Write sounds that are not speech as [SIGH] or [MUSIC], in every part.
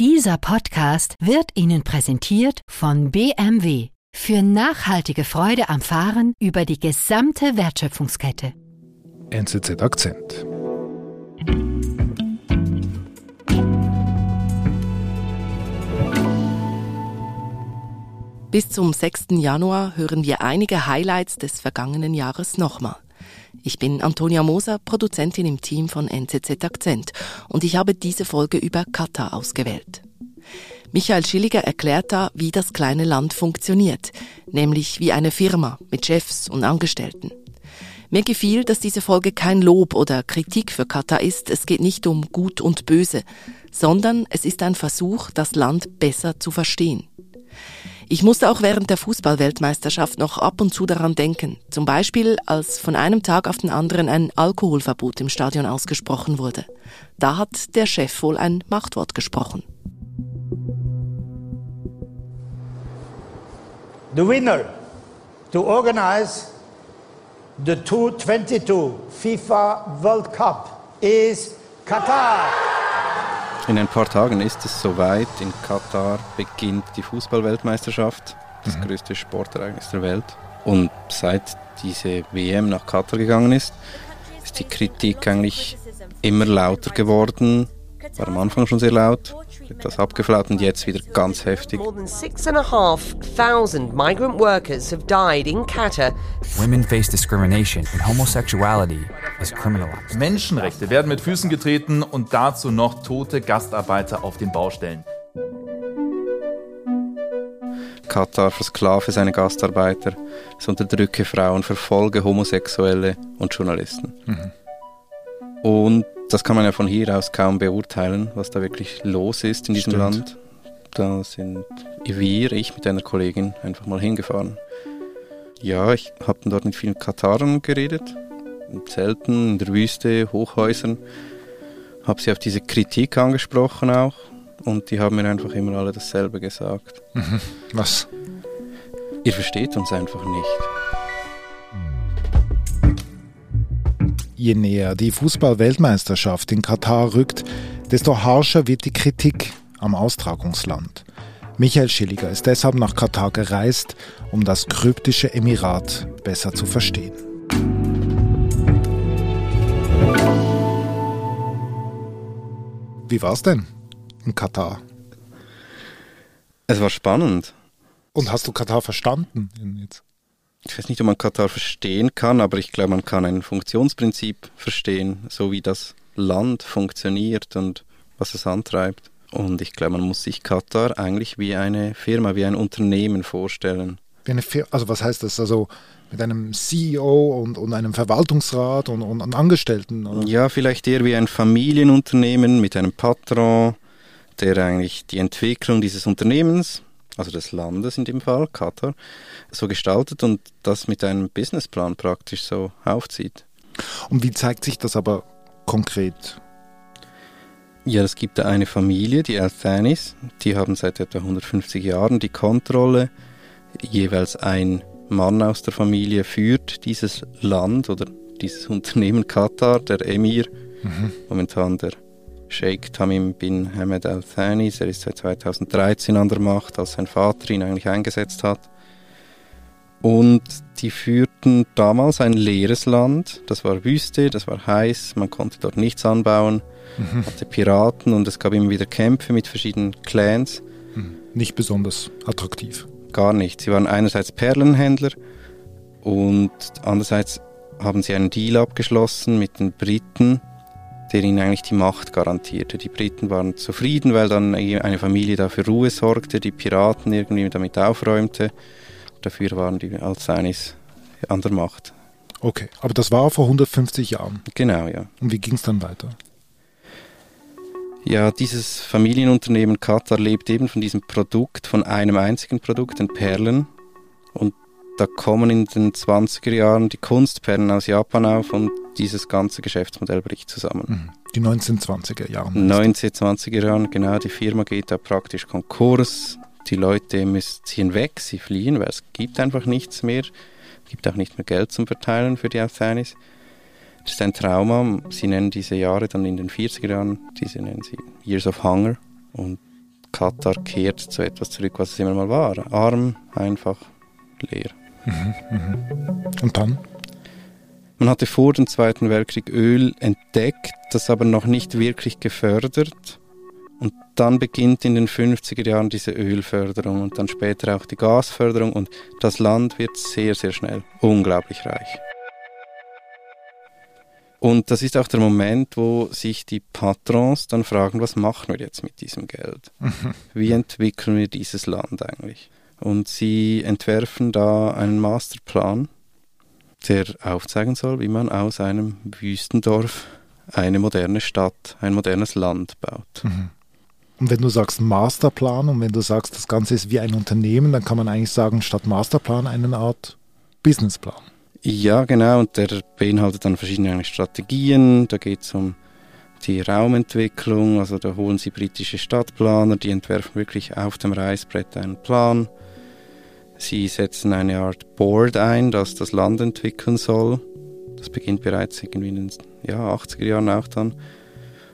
Dieser Podcast wird Ihnen präsentiert von BMW für nachhaltige Freude am Fahren über die gesamte Wertschöpfungskette. NZZ Akzent. Bis zum 6. Januar hören wir einige Highlights des vergangenen Jahres nochmal. Ich bin Antonia Moser, Produzentin im Team von NZZ Akzent und ich habe diese Folge über Katar ausgewählt. Michael Schilliger erklärt da, wie das kleine Land funktioniert, nämlich wie eine Firma mit Chefs und Angestellten. Mir gefiel, dass diese Folge kein Lob oder Kritik für Katar ist. Es geht nicht um Gut und Böse, sondern es ist ein Versuch, das Land besser zu verstehen. Ich musste auch während der Fußballweltmeisterschaft noch ab und zu daran denken. Zum Beispiel, als von einem Tag auf den anderen ein Alkoholverbot im Stadion ausgesprochen wurde. Da hat der Chef wohl ein Machtwort gesprochen. The winner to organize the 2022 FIFA World Cup is Qatar. In ein paar Tagen ist es soweit. In Katar beginnt die Fußballweltmeisterschaft, das mhm. größte Sportereignis der Welt. Und seit diese WM nach Katar gegangen ist, ist die Kritik eigentlich immer lauter geworden. War am Anfang schon sehr laut, etwas abgeflaut und jetzt wieder ganz heftig. More than six and a half thousand migrant workers have died in Qatar. Women face discrimination and homosexuality is criminalized. Menschenrechte werden mit Füßen getreten und dazu noch tote Gastarbeiter auf den Baustellen. Katar versklave seine Gastarbeiter, es unterdrücke Frauen, verfolge Homosexuelle und Journalisten. Mhm. Und das kann man ja von hier aus kaum beurteilen, was da wirklich los ist in diesem Stimmt. Land. Da sind wir, ich mit einer Kollegin, einfach mal hingefahren. Ja, ich habe dort mit vielen Katarern geredet, in Zelten, in der Wüste, Hochhäusern. Habe sie auf diese Kritik angesprochen auch und die haben mir einfach immer alle dasselbe gesagt. Mhm. Was? Ihr versteht uns einfach nicht. Je näher die Fußball-Weltmeisterschaft in Katar rückt, desto harscher wird die Kritik am Austragungsland. Michael Schilliger ist deshalb nach Katar gereist, um das kryptische Emirat besser zu verstehen. Wie war es denn in Katar? Es war spannend. Und hast du Katar verstanden? Jetzt? Ich weiß nicht, ob man Katar verstehen kann, aber ich glaube, man kann ein Funktionsprinzip verstehen, so wie das Land funktioniert und was es antreibt. Und ich glaube, man muss sich Katar eigentlich wie eine Firma, wie ein Unternehmen vorstellen. Wie eine Firma, also was heißt das? Also mit einem CEO und, und einem Verwaltungsrat und, und, und Angestellten? Oder? Ja, vielleicht eher wie ein Familienunternehmen mit einem Patron, der eigentlich die Entwicklung dieses Unternehmens also des Landes in dem Fall, Katar, so gestaltet und das mit einem Businessplan praktisch so aufzieht. Und wie zeigt sich das aber konkret? Ja, es gibt da eine Familie, die Althanis, die haben seit etwa 150 Jahren die Kontrolle. Jeweils ein Mann aus der Familie führt dieses Land oder dieses Unternehmen Katar, der Emir, mhm. momentan der Sheikh Tamim bin Hamad Al Thani. Er ist seit 2013 an der Macht, als sein Vater ihn eigentlich eingesetzt hat. Und die führten damals ein leeres Land. Das war Wüste, das war heiß, man konnte dort nichts anbauen, mhm. hatte Piraten und es gab immer wieder Kämpfe mit verschiedenen Clans. Mhm. Nicht besonders attraktiv. Gar nicht. Sie waren einerseits Perlenhändler und andererseits haben sie einen Deal abgeschlossen mit den Briten, der ihnen eigentlich die Macht garantierte. Die Briten waren zufrieden, weil dann eine Familie da für Ruhe sorgte, die Piraten irgendwie damit aufräumte. Dafür waren die Alzheimis an der Macht. Okay, aber das war vor 150 Jahren. Genau, ja. Und wie ging es dann weiter? Ja, dieses Familienunternehmen Katar lebt eben von diesem Produkt, von einem einzigen Produkt, den Perlen. Und da kommen in den 20er Jahren die Kunstperlen aus Japan auf und dieses ganze Geschäftsmodell bricht zusammen. Mhm. Die 1920er Jahre. 1920er Jahre, genau. Die Firma geht da praktisch Konkurs. Die Leute müssen ziehen weg, sie fliehen, weil es gibt einfach nichts mehr. Es gibt auch nicht mehr Geld zum Verteilen für die Afghanis. Das ist ein Trauma. Sie nennen diese Jahre dann in den 40er Jahren, diese nennen sie Years of Hunger. Und Katar kehrt zu etwas zurück, was es immer mal war. Arm, einfach, leer. Mhm, mhm. Und dann? Man hatte vor dem Zweiten Weltkrieg Öl entdeckt, das aber noch nicht wirklich gefördert. Und dann beginnt in den 50er Jahren diese Ölförderung und dann später auch die Gasförderung und das Land wird sehr, sehr schnell unglaublich reich. Und das ist auch der Moment, wo sich die Patrons dann fragen, was machen wir jetzt mit diesem Geld? [LAUGHS] Wie entwickeln wir dieses Land eigentlich? Und sie entwerfen da einen Masterplan, der aufzeigen soll, wie man aus einem Wüstendorf eine moderne Stadt, ein modernes Land baut. Mhm. Und wenn du sagst Masterplan und wenn du sagst, das Ganze ist wie ein Unternehmen, dann kann man eigentlich sagen, statt Masterplan eine Art Businessplan. Ja, genau, und der beinhaltet dann verschiedene Strategien. Da geht es um die Raumentwicklung, also da holen sie britische Stadtplaner, die entwerfen wirklich auf dem Reißbrett einen Plan. Sie setzen eine Art Board ein, das das Land entwickeln soll. Das beginnt bereits irgendwie in den ja, 80er Jahren auch dann.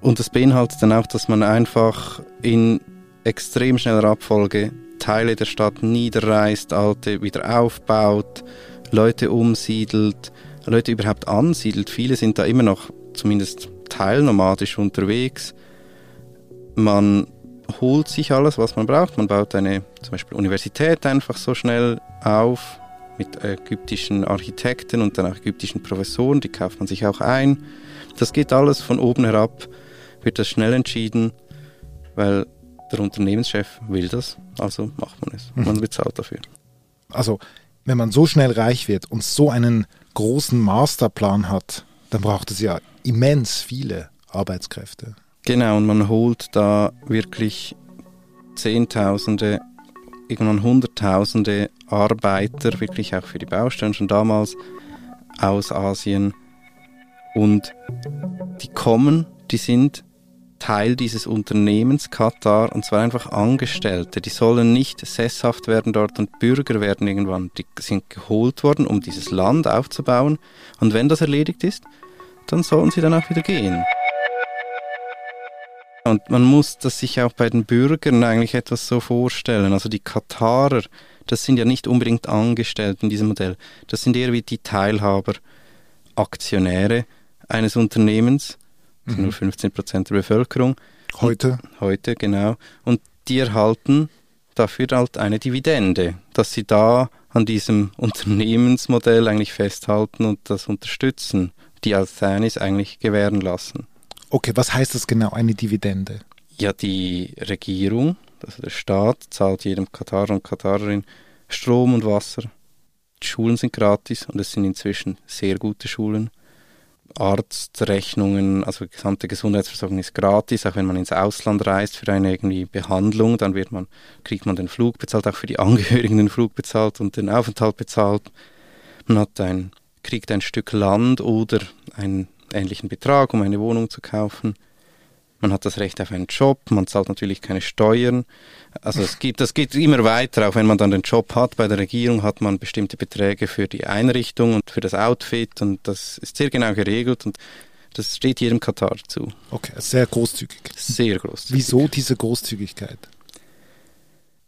Und das beinhaltet dann auch, dass man einfach in extrem schneller Abfolge Teile der Stadt niederreißt, alte wieder aufbaut, Leute umsiedelt, Leute überhaupt ansiedelt. Viele sind da immer noch zumindest teilnomadisch unterwegs. Man holt sich alles, was man braucht. Man baut eine zum Beispiel Universität einfach so schnell auf mit ägyptischen Architekten und dann auch ägyptischen Professoren, die kauft man sich auch ein. Das geht alles von oben herab, wird das schnell entschieden, weil der Unternehmenschef will das, also macht man es. Man mhm. bezahlt dafür. Also wenn man so schnell reich wird und so einen großen Masterplan hat, dann braucht es ja immens viele Arbeitskräfte. Genau, und man holt da wirklich Zehntausende, irgendwann Hunderttausende Arbeiter, wirklich auch für die Baustellen schon damals aus Asien. Und die kommen, die sind Teil dieses Unternehmens Katar und zwar einfach Angestellte. Die sollen nicht sesshaft werden dort und Bürger werden irgendwann. Die sind geholt worden, um dieses Land aufzubauen. Und wenn das erledigt ist, dann sollen sie dann auch wieder gehen. Und man muss das sich auch bei den Bürgern eigentlich etwas so vorstellen. Also die Katarer, das sind ja nicht unbedingt Angestellte in diesem Modell. Das sind eher wie die Teilhaber, Aktionäre eines Unternehmens mhm. nur 15 Prozent der Bevölkerung. Heute? Und, heute, genau. Und die erhalten dafür halt eine Dividende, dass sie da an diesem Unternehmensmodell eigentlich festhalten und das unterstützen, die Althanis eigentlich gewähren lassen. Okay, was heißt das genau, eine Dividende? Ja, die Regierung, also der Staat, zahlt jedem Katarer und Katarerin Strom und Wasser. Die Schulen sind gratis und es sind inzwischen sehr gute Schulen. Arztrechnungen, also die gesamte Gesundheitsversorgung ist gratis, auch wenn man ins Ausland reist für eine irgendwie Behandlung, dann wird man, kriegt man den Flug bezahlt, auch für die Angehörigen den Flug bezahlt und den Aufenthalt bezahlt. Man hat ein, kriegt ein Stück Land oder einen ähnlichen Betrag, um eine Wohnung zu kaufen. Man hat das Recht auf einen Job, man zahlt natürlich keine Steuern. Also es gibt, das geht immer weiter, auch wenn man dann den Job hat bei der Regierung, hat man bestimmte Beträge für die Einrichtung und für das Outfit und das ist sehr genau geregelt und das steht jedem Katar zu. Okay, sehr großzügig. Sehr großzügig. Wieso diese Großzügigkeit?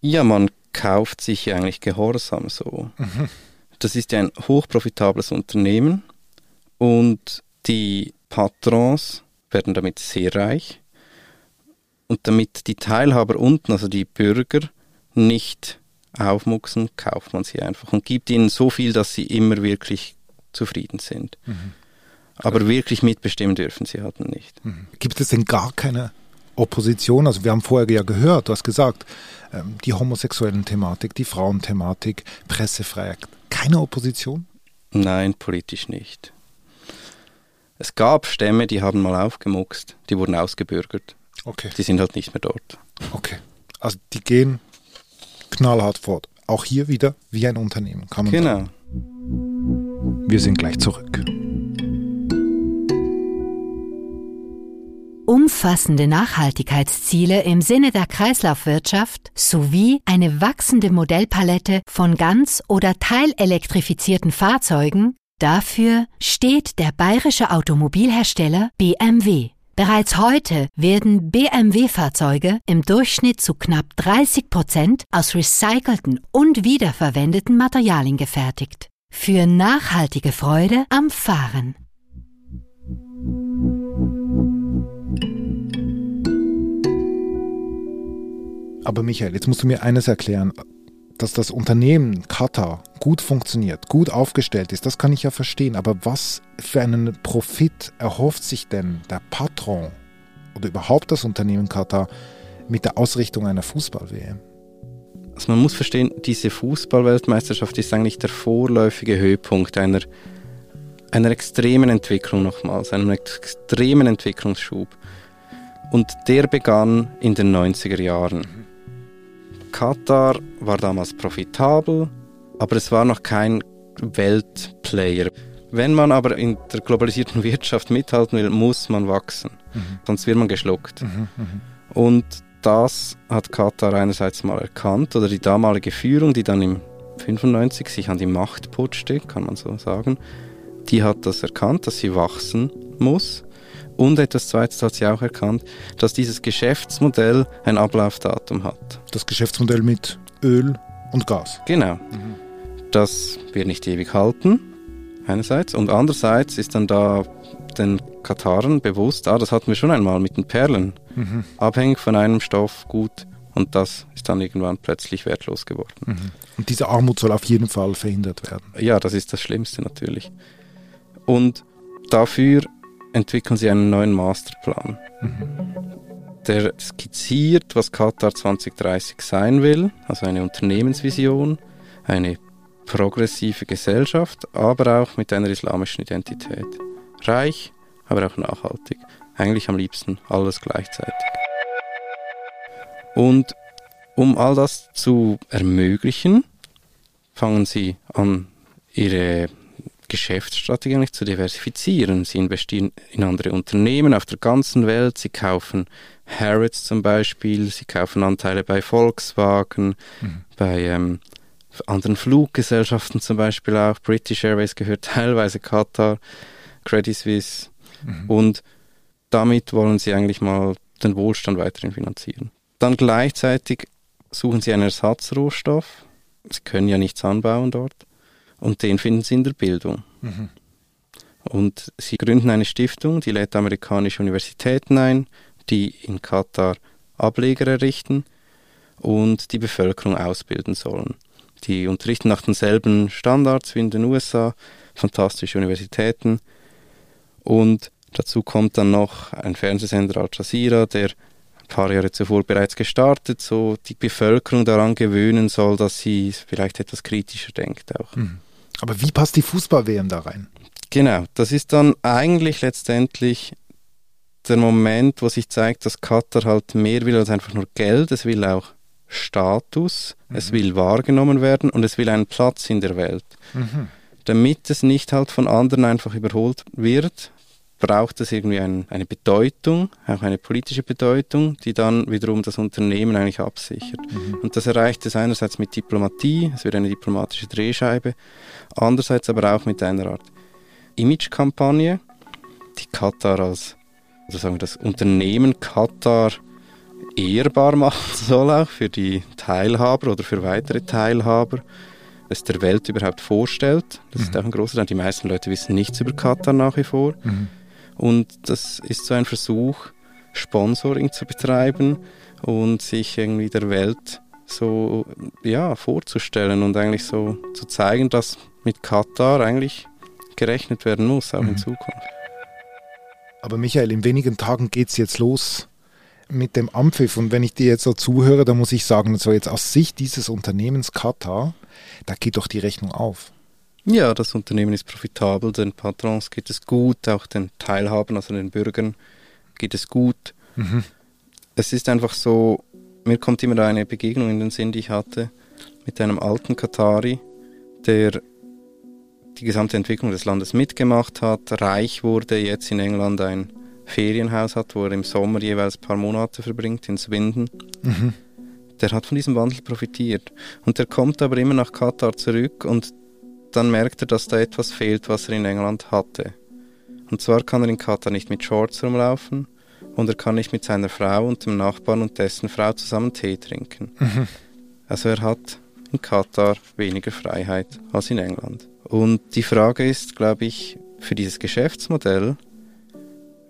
Ja, man kauft sich eigentlich Gehorsam so. Mhm. Das ist ja ein hochprofitables Unternehmen und die Patrons werden damit sehr reich. Und damit die Teilhaber unten, also die Bürger, nicht aufmuchsen, kauft man sie einfach und gibt ihnen so viel, dass sie immer wirklich zufrieden sind. Mhm. Aber wirklich mitbestimmen dürfen sie halt nicht. Mhm. Gibt es denn gar keine Opposition? Also wir haben vorher ja gehört, du hast gesagt, ähm, die homosexuellen Thematik, die Frauenthematik, Pressefreiheit. Keine Opposition? Nein, politisch nicht. Es gab Stämme, die haben mal aufgemuckst, die wurden ausgebürgert. Okay. Die sind halt nicht mehr dort. Okay. Also die gehen knallhart fort. Auch hier wieder wie ein Unternehmen. Kann man genau. Sagen. Wir sind gleich zurück. umfassende Nachhaltigkeitsziele im Sinne der Kreislaufwirtschaft sowie eine wachsende Modellpalette von ganz oder teilelektrifizierten Fahrzeugen Dafür steht der bayerische Automobilhersteller BMW. Bereits heute werden BMW-Fahrzeuge im Durchschnitt zu knapp 30 Prozent aus recycelten und wiederverwendeten Materialien gefertigt. Für nachhaltige Freude am Fahren. Aber Michael, jetzt musst du mir eines erklären. Dass das Unternehmen Qatar gut funktioniert, gut aufgestellt ist, das kann ich ja verstehen. Aber was für einen Profit erhofft sich denn der Patron oder überhaupt das Unternehmen Qatar mit der Ausrichtung einer Fußball-WM? Also man muss verstehen, diese Fußballweltmeisterschaft ist eigentlich der vorläufige Höhepunkt einer, einer extremen Entwicklung nochmals, einem extremen Entwicklungsschub. Und der begann in den 90er Jahren. Katar war damals profitabel, aber es war noch kein Weltplayer. Wenn man aber in der globalisierten [LAUGHS] Wirtschaft mithalten will, muss man wachsen. Mhm. Sonst wird man geschluckt. Mhm, mhm. Und das hat Katar einerseits mal erkannt, oder die damalige Führung, die dann im 95 sich an die Macht putschte, kann man so sagen, die hat das erkannt, dass sie wachsen muss. Und etwas Zweites hat sie auch erkannt, dass dieses Geschäftsmodell ein Ablaufdatum hat. Das Geschäftsmodell mit Öl und Gas. Genau. Mhm. Das wird nicht ewig halten, einerseits. Und andererseits ist dann da den Katarern bewusst, ah, das hatten wir schon einmal mit den Perlen. Mhm. Abhängig von einem Stoff, gut. Und das ist dann irgendwann plötzlich wertlos geworden. Mhm. Und diese Armut soll auf jeden Fall verhindert werden. Ja, das ist das Schlimmste natürlich. Und dafür entwickeln sie einen neuen Masterplan. Mhm. Der skizziert, was Katar 2030 sein will, also eine Unternehmensvision, eine progressive Gesellschaft, aber auch mit einer islamischen Identität. Reich, aber auch nachhaltig. Eigentlich am liebsten alles gleichzeitig. Und um all das zu ermöglichen, fangen sie an, ihre Geschäftsstrategie eigentlich zu diversifizieren. Sie investieren in andere Unternehmen auf der ganzen Welt. Sie kaufen Harrods zum Beispiel. Sie kaufen Anteile bei Volkswagen, mhm. bei ähm, anderen Fluggesellschaften zum Beispiel auch. British Airways gehört [LAUGHS] teilweise Qatar, Credit Suisse. Mhm. Und damit wollen sie eigentlich mal den Wohlstand weiterhin finanzieren. Dann gleichzeitig suchen sie einen Ersatzrohstoff. Sie können ja nichts anbauen dort. Und den finden sie in der Bildung. Mhm. Und sie gründen eine Stiftung, die lädt amerikanische Universitäten ein, die in Katar Ableger errichten und die Bevölkerung ausbilden sollen. Die unterrichten nach denselben Standards wie in den USA, fantastische Universitäten. Und dazu kommt dann noch ein Fernsehsender Al Jazeera, der ein paar Jahre zuvor bereits gestartet, so die Bevölkerung daran gewöhnen soll, dass sie vielleicht etwas kritischer denkt auch. Mhm. Aber wie passt die Fußball-WM da rein? Genau, das ist dann eigentlich letztendlich der Moment, wo sich zeigt, dass Katar halt mehr will als einfach nur Geld, es will auch Status, mhm. es will wahrgenommen werden und es will einen Platz in der Welt. Mhm. Damit es nicht halt von anderen einfach überholt wird, braucht es irgendwie ein, eine Bedeutung, auch eine politische Bedeutung, die dann wiederum das Unternehmen eigentlich absichert. Mhm. Und das erreicht es einerseits mit Diplomatie, es wird eine diplomatische Drehscheibe, andererseits aber auch mit einer Art Imagekampagne, die Katar als, oder sagen wir das Unternehmen Katar ehrbar machen [LAUGHS] soll, auch für die Teilhaber oder für weitere Teilhaber es der Welt überhaupt vorstellt. Das mhm. ist auch ein großer Teil. Die meisten Leute wissen nichts über Katar nach wie vor. Mhm. Und das ist so ein Versuch, Sponsoring zu betreiben und sich irgendwie der Welt so ja, vorzustellen und eigentlich so zu zeigen, dass mit Katar eigentlich gerechnet werden muss, auch mhm. in Zukunft. Aber Michael, in wenigen Tagen geht es jetzt los mit dem Ampfiff. Und wenn ich dir jetzt so zuhöre, dann muss ich sagen, so jetzt aus Sicht dieses Unternehmens Katar, da geht doch die Rechnung auf. Ja, das Unternehmen ist profitabel, den Patrons geht es gut, auch den Teilhabern, also den Bürgern geht es gut. Mhm. Es ist einfach so, mir kommt immer eine Begegnung in den Sinn, die ich hatte mit einem alten Katari, der die gesamte Entwicklung des Landes mitgemacht hat, reich wurde, jetzt in England ein Ferienhaus hat, wo er im Sommer jeweils ein paar Monate verbringt, in Swindon. Mhm. Der hat von diesem Wandel profitiert. Und der kommt aber immer nach Katar zurück und dann merkt er, dass da etwas fehlt, was er in England hatte. Und zwar kann er in Katar nicht mit Shorts rumlaufen und er kann nicht mit seiner Frau und dem Nachbarn und dessen Frau zusammen Tee trinken. Mhm. Also er hat in Katar weniger Freiheit als in England. Und die Frage ist, glaube ich, für dieses Geschäftsmodell,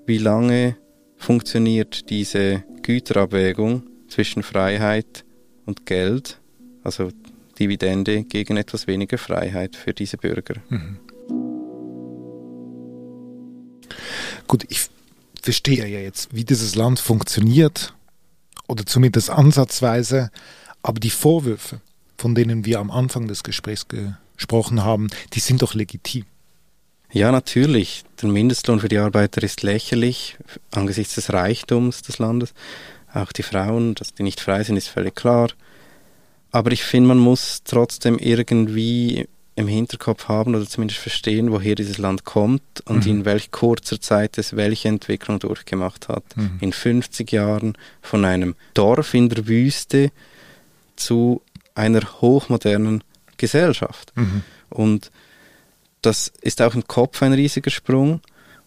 wie lange funktioniert diese Güterabwägung zwischen Freiheit und Geld, also Dividende gegen etwas weniger Freiheit für diese Bürger. Mhm. Gut, ich verstehe ja jetzt, wie dieses Land funktioniert oder zumindest ansatzweise, aber die Vorwürfe, von denen wir am Anfang des Gesprächs gesprochen haben, die sind doch legitim. Ja, natürlich. Der Mindestlohn für die Arbeiter ist lächerlich angesichts des Reichtums des Landes. Auch die Frauen, dass die nicht frei sind, ist völlig klar. Aber ich finde, man muss trotzdem irgendwie im Hinterkopf haben oder zumindest verstehen, woher dieses Land kommt und mhm. in welch kurzer Zeit es welche Entwicklung durchgemacht hat. Mhm. In 50 Jahren von einem Dorf in der Wüste zu einer hochmodernen Gesellschaft. Mhm. Und das ist auch im Kopf ein riesiger Sprung.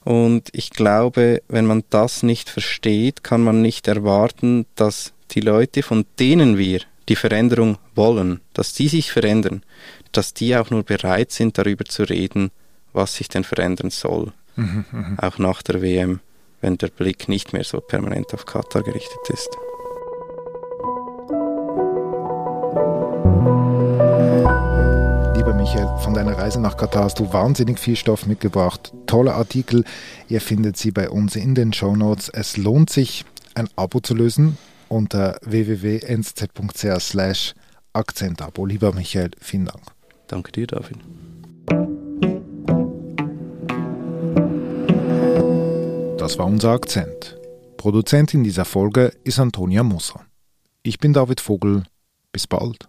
Und ich glaube, wenn man das nicht versteht, kann man nicht erwarten, dass die Leute, von denen wir die Veränderung wollen, dass die sich verändern, dass die auch nur bereit sind, darüber zu reden, was sich denn verändern soll. Mhm, mh. Auch nach der WM, wenn der Blick nicht mehr so permanent auf Katar gerichtet ist. Lieber Michael, von deiner Reise nach Katar hast du wahnsinnig viel Stoff mitgebracht. Tolle Artikel. Ihr findet sie bei uns in den Show Notes. Es lohnt sich, ein Abo zu lösen unter www.nz.ch Akzentabo. Lieber Michael, vielen Dank. Danke dir, David. Das war unser Akzent. Produzentin dieser Folge ist Antonia Moser. Ich bin David Vogel. Bis bald.